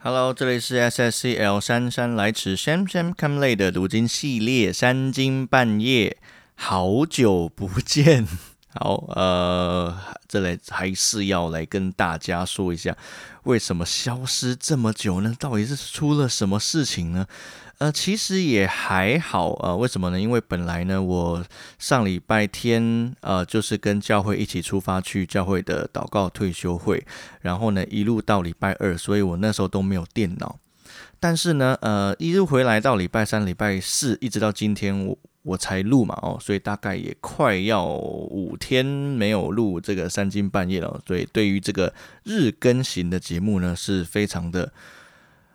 Hello，这里是 SSCL 姗姗来迟 Sham Sam Come Late 的读经系列，三更半夜，好久不见。好，呃，这里还是要来跟大家说一下，为什么消失这么久呢？到底是出了什么事情呢？呃，其实也还好，呃，为什么呢？因为本来呢，我上礼拜天，呃，就是跟教会一起出发去教会的祷告退休会，然后呢，一路到礼拜二，所以我那时候都没有电脑。但是呢，呃，一路回来到礼拜三、礼拜四，一直到今天，我我才录嘛，哦，所以大概也快要五天没有录这个三更半夜了。所以对于这个日更型的节目呢，是非常的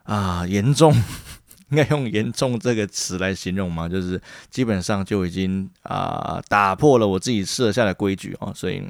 啊严重。应该用“严重”这个词来形容吗？就是基本上就已经啊打破了我自己设下的规矩哦，所以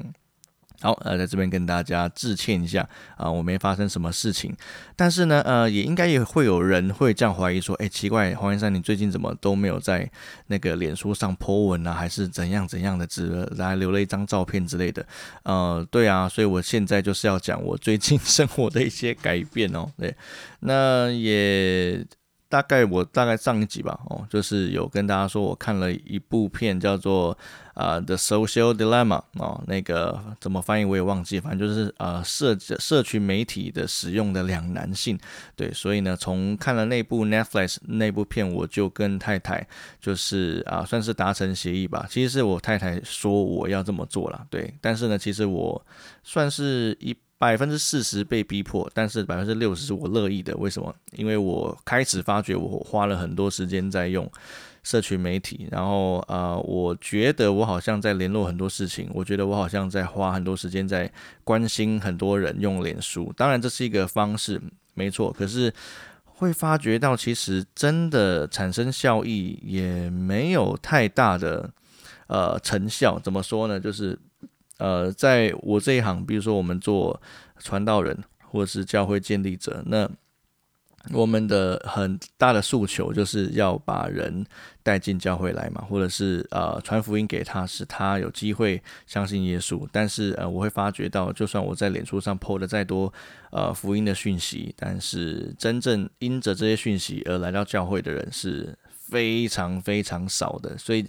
好呃，在这边跟大家致歉一下啊，我没发生什么事情，但是呢呃，也应该也会有人会这样怀疑说，哎，奇怪，黄先生你最近怎么都没有在那个脸书上 po 文啊，还是怎样怎样的，只来留了一张照片之类的？呃，对啊，所以我现在就是要讲我最近 生活的一些改变哦，对，那也。大概我大概上一集吧，哦，就是有跟大家说，我看了一部片叫做啊《The Social Dilemma》哦，那个怎么翻译我也忘记，反正就是呃社社群媒体的使用的两难性。对，所以呢，从看了那部 Netflix 那部片，我就跟太太就是啊算是达成协议吧。其实是我太太说我要这么做了，对，但是呢，其实我算是一。百分之四十被逼迫，但是百分之六十是我乐意的。为什么？因为我开始发觉我花了很多时间在用社群媒体，然后呃，我觉得我好像在联络很多事情，我觉得我好像在花很多时间在关心很多人用脸书。当然这是一个方式，没错。可是会发觉到，其实真的产生效益也没有太大的呃成效。怎么说呢？就是。呃，在我这一行，比如说我们做传道人或者是教会建立者，那我们的很大的诉求就是要把人带进教会来嘛，或者是呃传福音给他，使他有机会相信耶稣。但是呃，我会发觉到，就算我在脸书上 PO 的再多呃福音的讯息，但是真正因着这些讯息而来到教会的人是非常非常少的，所以。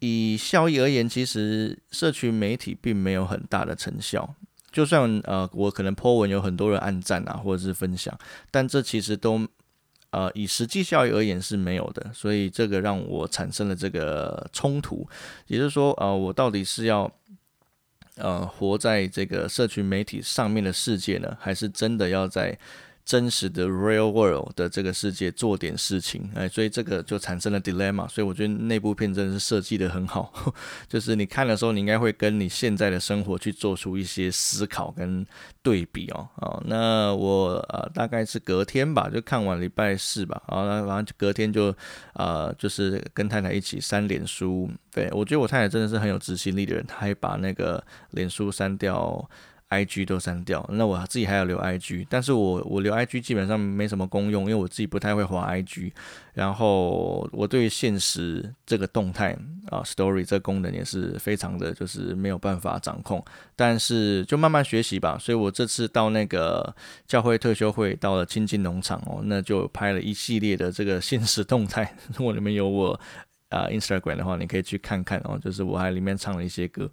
以效益而言，其实社群媒体并没有很大的成效。就算呃，我可能 po 文有很多人按赞啊，或者是分享，但这其实都呃以实际效益而言是没有的。所以这个让我产生了这个冲突，也就是说，呃，我到底是要呃活在这个社群媒体上面的世界呢，还是真的要在？真实的 real world 的这个世界做点事情，哎，所以这个就产生了 dilemma。所以我觉得那部片真的是设计的很好，就是你看的时候，你应该会跟你现在的生活去做出一些思考跟对比哦。哦，那我呃大概是隔天吧，就看完礼拜四吧，然后然后隔天就呃就是跟太太一起删脸书。对我觉得我太太真的是很有执行力的人，她还把那个脸书删掉。I G 都删掉，那我自己还要留 I G，但是我我留 I G 基本上没什么功用，因为我自己不太会滑 I G，然后我对现实这个动态啊 Story 这个功能也是非常的就是没有办法掌控，但是就慢慢学习吧。所以我这次到那个教会特休会，到了亲近农场哦，那就拍了一系列的这个现实动态。如果你们有我啊 Instagram 的话，你可以去看看哦，就是我还里面唱了一些歌。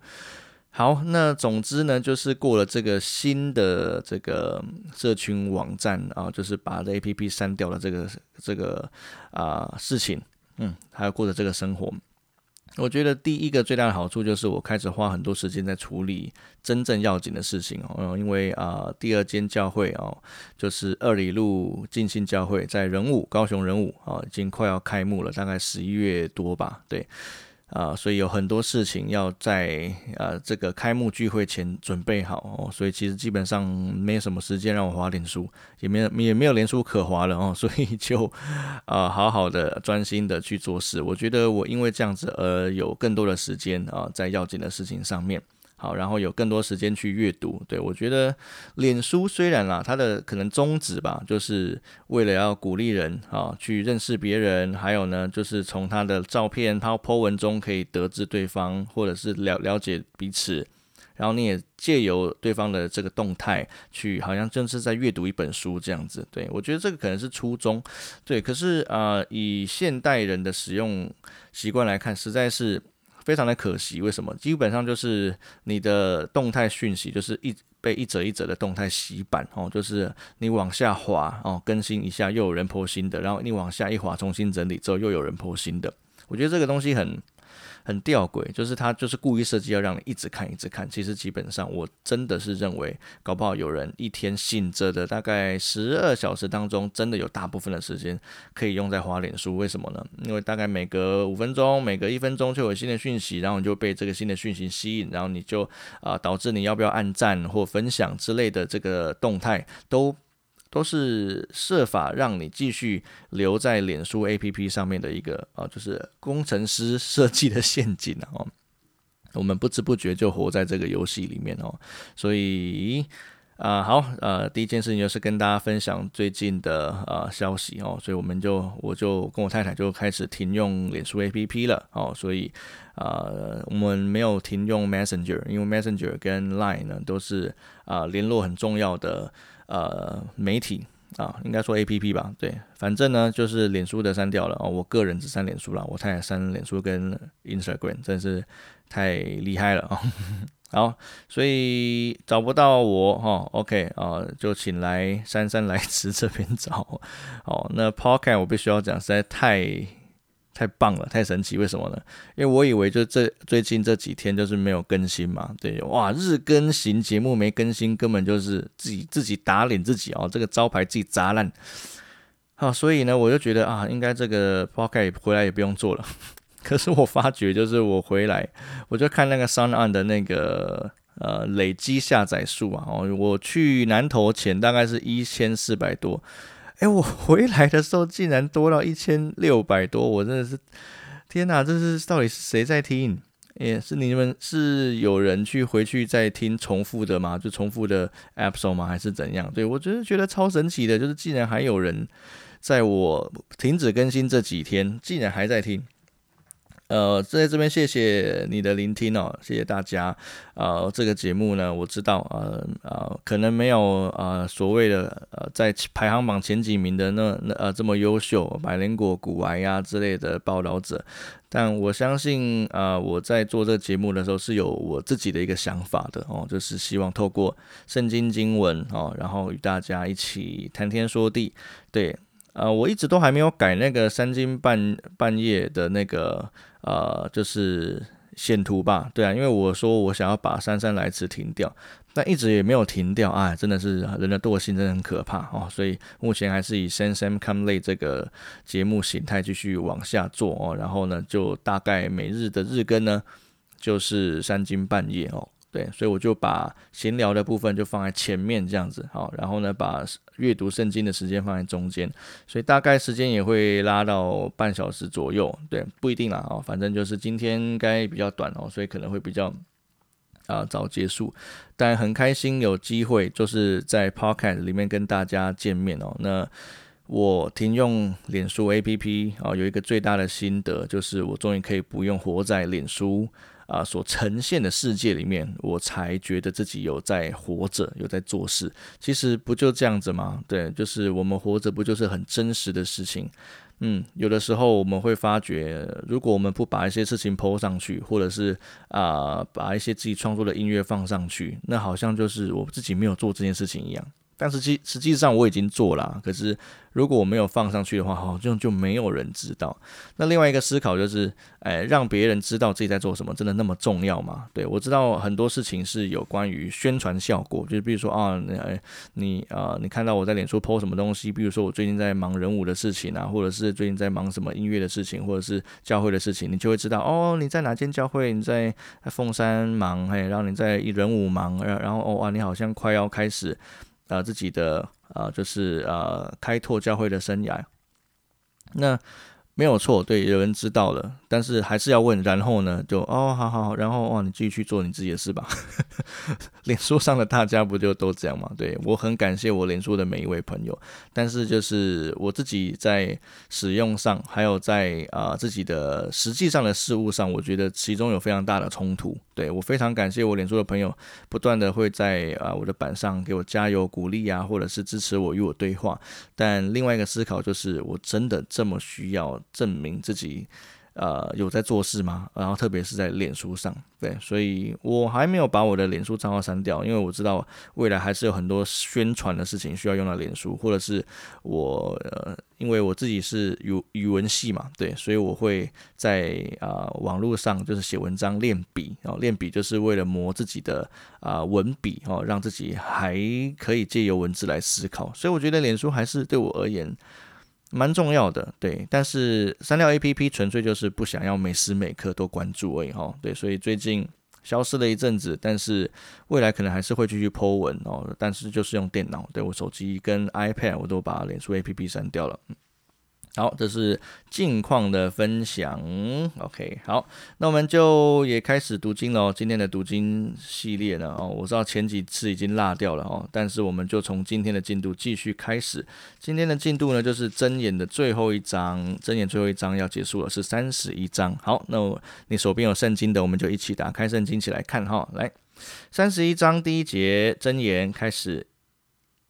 好，那总之呢，就是过了这个新的这个社群网站啊，就是把这 A P P 删掉了这个这个啊事情，嗯，还有过着这个生活。我觉得第一个最大的好处就是我开始花很多时间在处理真正要紧的事情哦，因为啊，第二间教会哦，就是二里路进信教会，在仁武高雄仁武啊，已经快要开幕了，大概十一月多吧，对。啊，所以有很多事情要在呃这个开幕聚会前准备好哦，所以其实基本上没什么时间让我划脸书，也没有也没有脸书可划了哦，所以就啊好好的专心的去做事。我觉得我因为这样子而有更多的时间啊，在要紧的事情上面。好，然后有更多时间去阅读。对我觉得，脸书虽然啦，它的可能宗旨吧，就是为了要鼓励人啊，去认识别人，还有呢，就是从他的照片、他 po 文中可以得知对方，或者是了了解彼此，然后你也借由对方的这个动态去，好像正是在阅读一本书这样子。对我觉得这个可能是初衷，对。可是啊，以现代人的使用习惯来看，实在是非常的可惜。为什么？基本上就是你的动态讯息就是一。被一折一折的动态洗版哦，就是你往下滑哦，更新一下又有人破新的，然后你往下一滑重新整理之后又有人破新的，我觉得这个东西很。很吊诡，就是他就是故意设计要让你一直看一直看。其实基本上我真的是认为，搞不好有人一天醒着的大概十二小时当中，真的有大部分的时间可以用在滑脸书。为什么呢？因为大概每隔五分钟、每隔一分钟就有新的讯息，然后你就被这个新的讯息吸引，然后你就啊导致你要不要按赞或分享之类的这个动态都。都是设法让你继续留在脸书 APP 上面的一个啊，就是工程师设计的陷阱哦。我们不知不觉就活在这个游戏里面哦。所以啊，好，呃，第一件事情就是跟大家分享最近的呃消息哦。所以我们就我就跟我太太就开始停用脸书 APP 了哦。所以呃，我们没有停用 Messenger，因为 Messenger 跟 Line 呢都是啊联络很重要的。呃，媒体啊，应该说 A P P 吧，对，反正呢就是脸书的删掉了哦，我个人只删脸书了，我太太删脸书跟 Instagram，真是太厉害了啊！好，所以找不到我哈，OK 啊，就请来姗姗来迟这边找 哦。那 Podcast 我必须要讲，实在太。太棒了，太神奇！为什么呢？因为我以为就这最近这几天就是没有更新嘛，对，哇，日更型节目没更新，根本就是自己自己打脸自己哦，这个招牌自己砸烂。好，所以呢，我就觉得啊，应该这个 podcast 回来也不用做了。可是我发觉，就是我回来，我就看那个 Sound On 的那个呃累积下载数啊，哦，我去南投前大概是一千四百多。哎，我 回来的时候竟然多到一千六百多，我真的是天哪！这是到底是谁在听？也是你们是有人去回去再听重复的吗？就重复的 episode 吗？还是怎样？对我真的觉得超神奇的，就是竟然还有人在我停止更新这几天，竟然还在听。呃，在这边谢谢你的聆听哦，谢谢大家。呃，这个节目呢，我知道，呃呃，可能没有呃所谓的呃在排行榜前几名的那那呃这么优秀，百灵果、古玩呀之类的报道者，但我相信，呃，我在做这个节目的时候是有我自己的一个想法的哦，就是希望透过圣经经文哦，然后与大家一起谈天说地，对。呃，我一直都还没有改那个三更半半夜的那个呃，就是线图吧？对啊，因为我说我想要把姗姗来迟停掉，但一直也没有停掉啊！真的是人的惰性真的很可怕哦，所以目前还是以 Sam Sam Come Late 这个节目形态继续往下做哦。然后呢，就大概每日的日更呢，就是三更半夜哦。对，所以我就把闲聊的部分就放在前面这样子，好，然后呢，把阅读圣经的时间放在中间，所以大概时间也会拉到半小时左右，对，不一定啦，哦，反正就是今天应该比较短哦，所以可能会比较啊早结束，但很开心有机会就是在 Podcast 里面跟大家见面哦。那我停用脸书 APP 啊，有一个最大的心得就是我终于可以不用活在脸书。啊，所呈现的世界里面，我才觉得自己有在活着，有在做事。其实不就这样子吗？对，就是我们活着，不就是很真实的事情？嗯，有的时候我们会发觉，如果我们不把一些事情 PO 上去，或者是啊，把一些自己创作的音乐放上去，那好像就是我自己没有做这件事情一样。但实际实际上我已经做了，可是。如果我没有放上去的话，好像就没有人知道。那另外一个思考就是，哎，让别人知道自己在做什么，真的那么重要吗？对我知道很多事情是有关于宣传效果，就是比如说啊，你你啊，你看到我在脸书 po 什么东西，比如说我最近在忙人物的事情啊，或者是最近在忙什么音乐的事情，或者是教会的事情，你就会知道哦，你在哪间教会，你在凤山忙，嘿，然后你在人武忙，然然后哦啊，你好像快要开始啊自己的。啊，就是呃，开拓教会的生涯。那没有错，对，有人知道了，但是还是要问，然后呢，就哦，好好好，然后哇，你继续去做你自己的事吧。脸书上的大家不就都这样吗？对我很感谢我脸书的每一位朋友，但是就是我自己在使用上，还有在啊自己的实际上的事物上，我觉得其中有非常大的冲突。对我非常感谢我脸书的朋友，不断的会在啊我的板上给我加油鼓励啊，或者是支持我与我对话。但另外一个思考就是，我真的这么需要？证明自己，呃，有在做事吗？然后特别是在脸书上，对，所以我还没有把我的脸书账号删掉，因为我知道未来还是有很多宣传的事情需要用到脸书，或者是我，呃，因为我自己是语语文系嘛，对，所以我会在啊网络上就是写文章练笔，然后练笔就是为了磨自己的啊文笔哦，让自己还可以借由文字来思考，所以我觉得脸书还是对我而言。蛮重要的，对，但是删掉 A P P 纯粹就是不想要每时每刻都关注而已哈，对，所以最近消失了一阵子，但是未来可能还是会继续 Po 文哦，但是就是用电脑，对我手机跟 iPad 我都把脸书 A P P 删掉了。好，这是近况的分享。OK，好，那我们就也开始读经了。今天的读经系列呢，哦，我知道前几次已经落掉了哦，但是我们就从今天的进度继续开始。今天的进度呢，就是箴言的最后一章，箴言最后一章要结束了，是三十一章。好，那我你手边有圣经的，我们就一起打开圣经起来看哈。来，三十一章第一节箴言开始。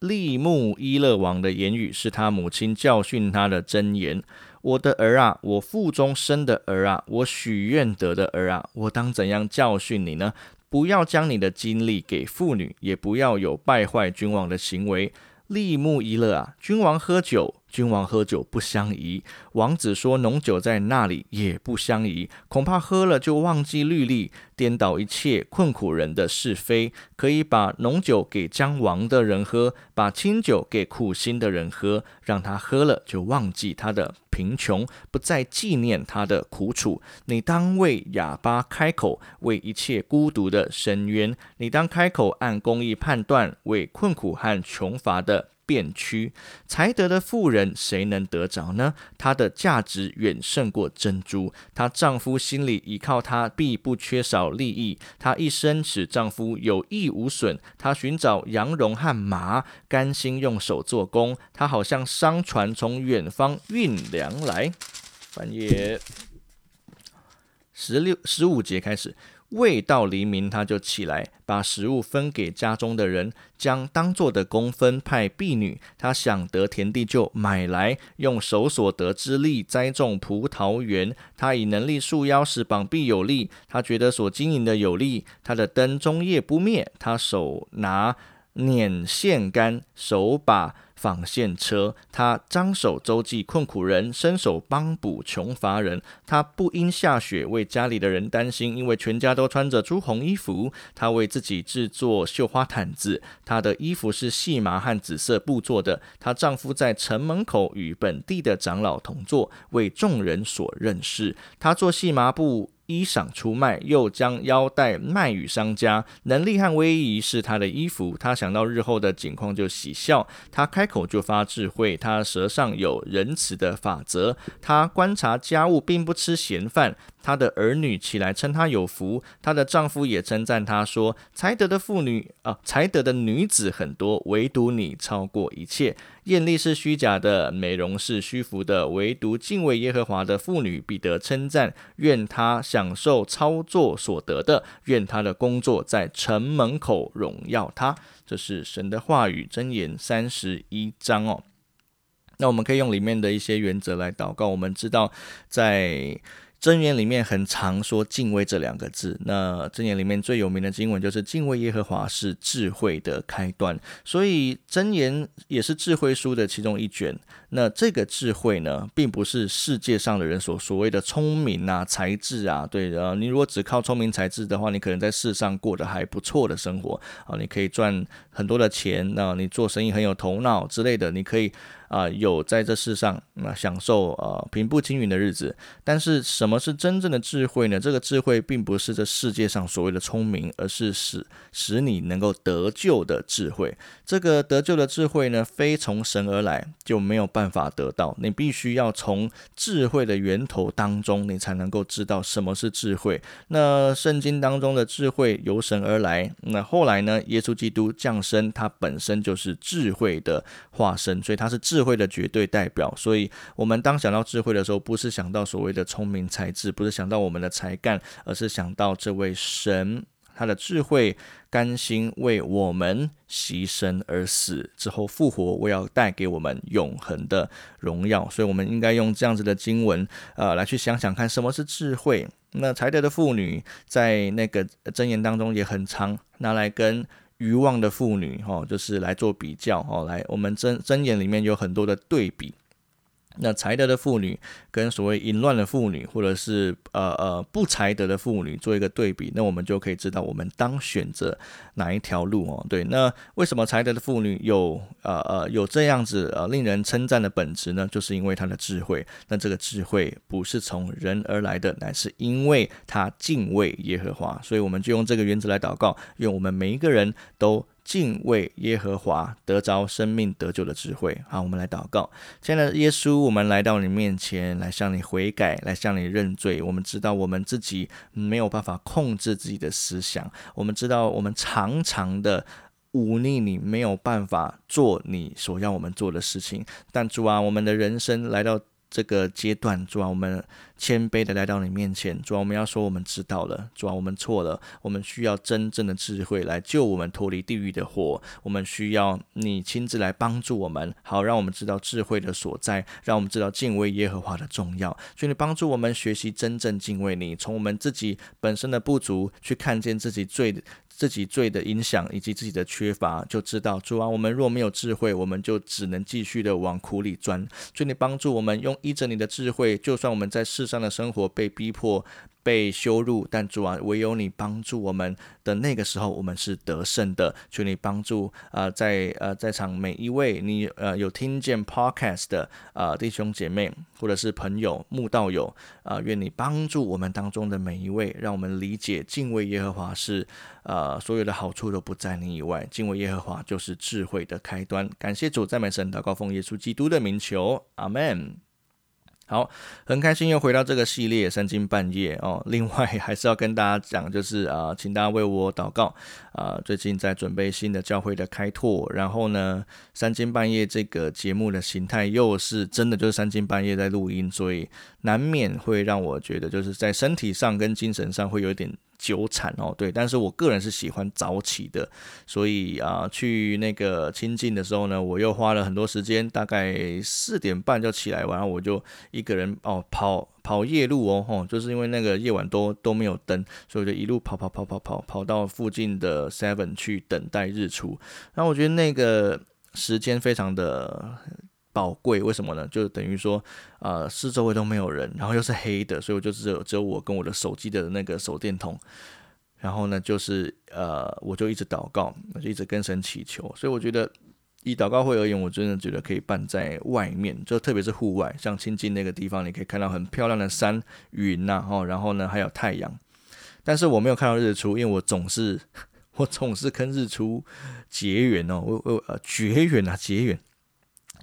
利木伊勒王的言语是他母亲教训他的箴言。我的儿啊，我腹中生的儿啊，我许愿得的儿啊，我当怎样教训你呢？不要将你的精力给妇女，也不要有败坏君王的行为。利木伊勒啊，君王喝酒。君王喝酒不相宜，王子说浓酒在那里也不相宜，恐怕喝了就忘记律例，颠倒一切困苦人的是非。可以把浓酒给将亡的人喝，把清酒给苦心的人喝，让他喝了就忘记他的贫穷，不再纪念他的苦楚。你当为哑巴开口，为一切孤独的伸冤；你当开口按公义判断，为困苦和穷乏的。变屈，才德的妇人谁能得着呢？她的价值远胜过珍珠。她丈夫心里依靠她，必不缺少利益。她一生使丈夫有益无损。她寻找羊绒和麻，甘心用手做工。她好像商船从远方运粮来。翻页十六十五节开始。未到黎明，他就起来，把食物分给家中的人，将当做的工分派婢女。他想得田地，就买来，用手所得之力栽种葡萄园。他以能力束腰，使膀臂有力。他觉得所经营的有利，他的灯终夜不灭。他手拿捻线杆，手把。纺线车，他张手周济困苦人，伸手帮补穷乏人。他不因下雪为家里的人担心，因为全家都穿着朱红衣服。他为自己制作绣花毯子，他的衣服是细麻和紫色布做的。她丈夫在城门口与本地的长老同坐，为众人所认识。他做细麻布。衣裳出卖，又将腰带卖与商家。能力和威仪是他的衣服。他想到日后的景况就喜笑。他开口就发智慧。他舌上有仁慈的法则。他观察家务，并不吃闲饭。她的儿女起来称她有福，她的丈夫也称赞她说：“才德的妇女啊，才德的女子很多，唯独你超过一切。艳丽是虚假的，美容是虚浮的，唯独敬畏耶和华的妇女必得称赞。愿她享受操作所得的，愿她的工作在城门口荣耀她。”这是神的话语，箴言三十一章哦。那我们可以用里面的一些原则来祷告。我们知道在。箴言里面很常说敬畏这两个字，那箴言里面最有名的经文就是敬畏耶和华是智慧的开端，所以箴言也是智慧书的其中一卷。那这个智慧呢，并不是世界上的人所所谓的聪明啊、才智啊，对的。你如果只靠聪明才智的话，你可能在世上过得还不错的生活啊，你可以赚很多的钱，那你做生意很有头脑之类的，你可以啊有在这世上那享受呃平步青云的日子。但是什么是真正的智慧呢？这个智慧并不是这世界上所谓的聪明，而是使使你能够得救的智慧。这个得救的智慧呢，非从神而来，就没有办法得到。你必须要从智慧的源头当中，你才能够知道什么是智慧。那圣经当中的智慧由神而来，那后来呢？耶稣基督降生，他本身就是智慧的化身，所以他是智慧的绝对代表。所以，我们当想到智慧的时候，不是想到所谓的聪明才智，不是想到我们的才干，而是想到这位神，他的智慧，甘心为我们牺牲而死之后复活，为要带给我们永恒的荣耀。所以，我们应该用这样子的经文，呃，来去想想看，什么是智慧。那才德的妇女在那个箴言当中也很常拿来跟愚妄的妇女，哈，就是来做比较，哦，来我们箴箴言里面有很多的对比。那才德的妇女跟所谓淫乱的妇女，或者是呃呃不才德的妇女做一个对比，那我们就可以知道我们当选择哪一条路哦。对，那为什么才德的妇女有呃呃有这样子呃令人称赞的本质呢？就是因为她的智慧。那这个智慧不是从人而来的，乃是因为她敬畏耶和华。所以我们就用这个原则来祷告，愿我们每一个人都。敬畏耶和华，得着生命得救的智慧。好，我们来祷告。亲爱的耶稣，我们来到你面前，来向你悔改，来向你认罪。我们知道我们自己没有办法控制自己的思想，我们知道我们常常的忤逆你，没有办法做你所要我们做的事情。但主啊，我们的人生来到。这个阶段，主啊，我们谦卑的来到你面前，主啊，我们要说我们知道了，主啊，我们错了，我们需要真正的智慧来救我们脱离地狱的火，我们需要你亲自来帮助我们，好让我们知道智慧的所在，让我们知道敬畏耶和华的重要，所以你帮助我们学习真正敬畏你，从我们自己本身的不足去看见自己最。自己罪的影响以及自己的缺乏，就知道主啊，我们若没有智慧，我们就只能继续的往苦里钻。求你帮助我们，用依着你的智慧，就算我们在世上的生活被逼迫。被羞辱，但主啊，唯有你帮助我们的那个时候，我们是得胜的。求你帮助啊，在呃在场每一位你呃有听见 podcast 的啊弟兄姐妹或者是朋友慕道友啊，愿你帮助我们当中的每一位，让我们理解敬畏耶和华是呃所有的好处都不在你以外，敬畏耶和华就是智慧的开端。感谢主，赞美神，祷告奉耶稣基督的名求，阿门。好，很开心又回到这个系列三更半夜哦。另外 还是要跟大家讲，就是啊，请大家为我祷告啊。最近在准备新的教会的开拓，然后呢，三更半夜这个节目的形态又是真的就是三更半夜在录音，所以难免会让我觉得就是在身体上跟精神上会有点。久产哦，对，但是我个人是喜欢早起的，所以啊，去那个亲近的时候呢，我又花了很多时间，大概四点半就起来，然后我就一个人哦跑跑夜路哦，吼，就是因为那个夜晚都都没有灯，所以我就一路跑跑跑跑跑跑到附近的 Seven 去等待日出，然后我觉得那个时间非常的。宝贵，为什么呢？就等于说，呃，四周围都没有人，然后又是黑的，所以我就只有只有我跟我的手机的那个手电筒，然后呢，就是呃，我就一直祷告，我就一直跟神祈求。所以我觉得，以祷告会而言，我真的觉得可以办在外面，就特别是户外，像亲近那个地方，你可以看到很漂亮的山云呐，哦，然后呢还有太阳，但是我没有看到日出，因为我总是 我总是跟日出结缘哦，我我呃绝缘啊，结缘。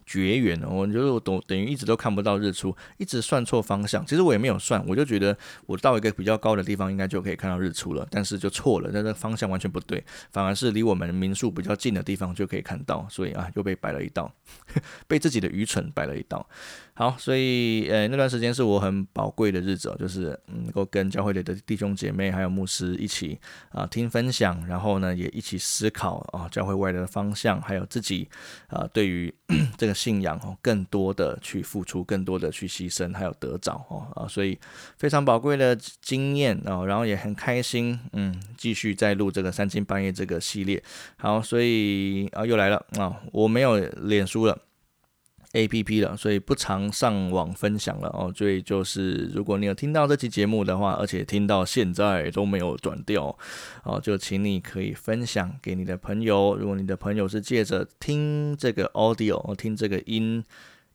绝缘哦，我就是我等等于一直都看不到日出，一直算错方向。其实我也没有算，我就觉得我到一个比较高的地方应该就可以看到日出了，但是就错了，那个方向完全不对，反而是离我们民宿比较近的地方就可以看到，所以啊又被摆了一道，被自己的愚蠢摆了一道。好，所以呃那段时间是我很宝贵的日子哦，就是能够跟教会里的弟兄姐妹还有牧师一起啊听分享，然后呢也一起思考啊教会外的方向，还有自己啊对于 这个信仰哦更多的去付出，更多的去牺牲，还有得着哦啊，所以非常宝贵的经验哦，然后也很开心，嗯，继续再录这个三更半夜这个系列。好，所以啊又来了啊，我没有脸书了。A P P 了，所以不常上网分享了哦。所以就是，如果你有听到这期节目的话，而且听到现在都没有转掉哦，就请你可以分享给你的朋友。如果你的朋友是借着听这个 audio，听这个音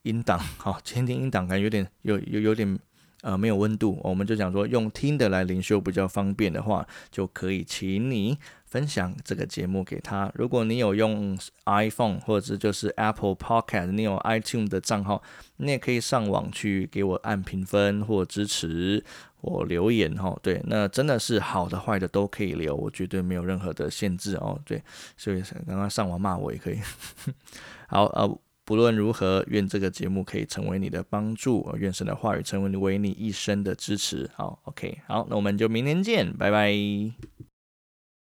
音档，好，听听音档，感觉有点有有有点呃没有温度，我们就讲说用听的来灵修比较方便的话，就可以请你分享这个节目给他。如果你有用 iPhone 或者就是 Apple Podcast，你有 iTunes 的账号，你也可以上网去给我按评分或支持。我留言哈，对，那真的是好的坏的都可以留，我绝对没有任何的限制哦，对，所以刚刚上网骂我也可以。好，呃，不论如何，愿这个节目可以成为你的帮助，愿神的话语成为你为你一生的支持。好，OK，好，那我们就明天见，拜拜。